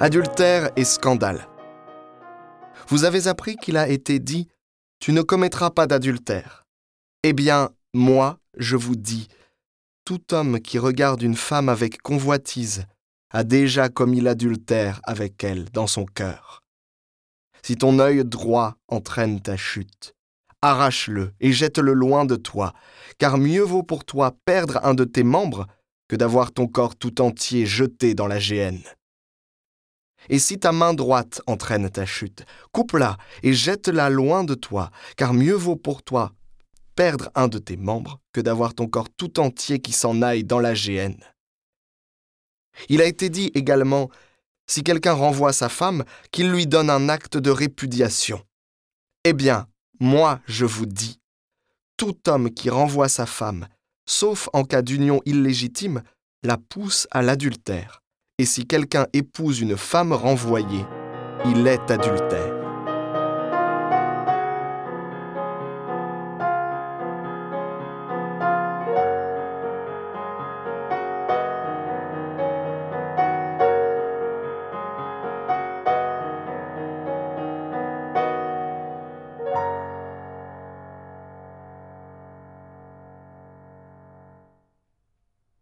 Adultère et scandale. Vous avez appris qu'il a été dit Tu ne commettras pas d'adultère. Eh bien, moi, je vous dis, tout homme qui regarde une femme avec convoitise a déjà commis l'adultère avec elle dans son cœur. Si ton œil droit entraîne ta chute, arrache-le et jette-le loin de toi, car mieux vaut pour toi perdre un de tes membres que d'avoir ton corps tout entier jeté dans la géhenne. Et si ta main droite entraîne ta chute, coupe-la et jette-la loin de toi, car mieux vaut pour toi perdre un de tes membres que d'avoir ton corps tout entier qui s'en aille dans la géhenne. Il a été dit également, si quelqu'un renvoie sa femme, qu'il lui donne un acte de répudiation. Eh bien, moi je vous dis, tout homme qui renvoie sa femme, sauf en cas d'union illégitime, la pousse à l'adultère. Et si quelqu'un épouse une femme renvoyée, il est adultère.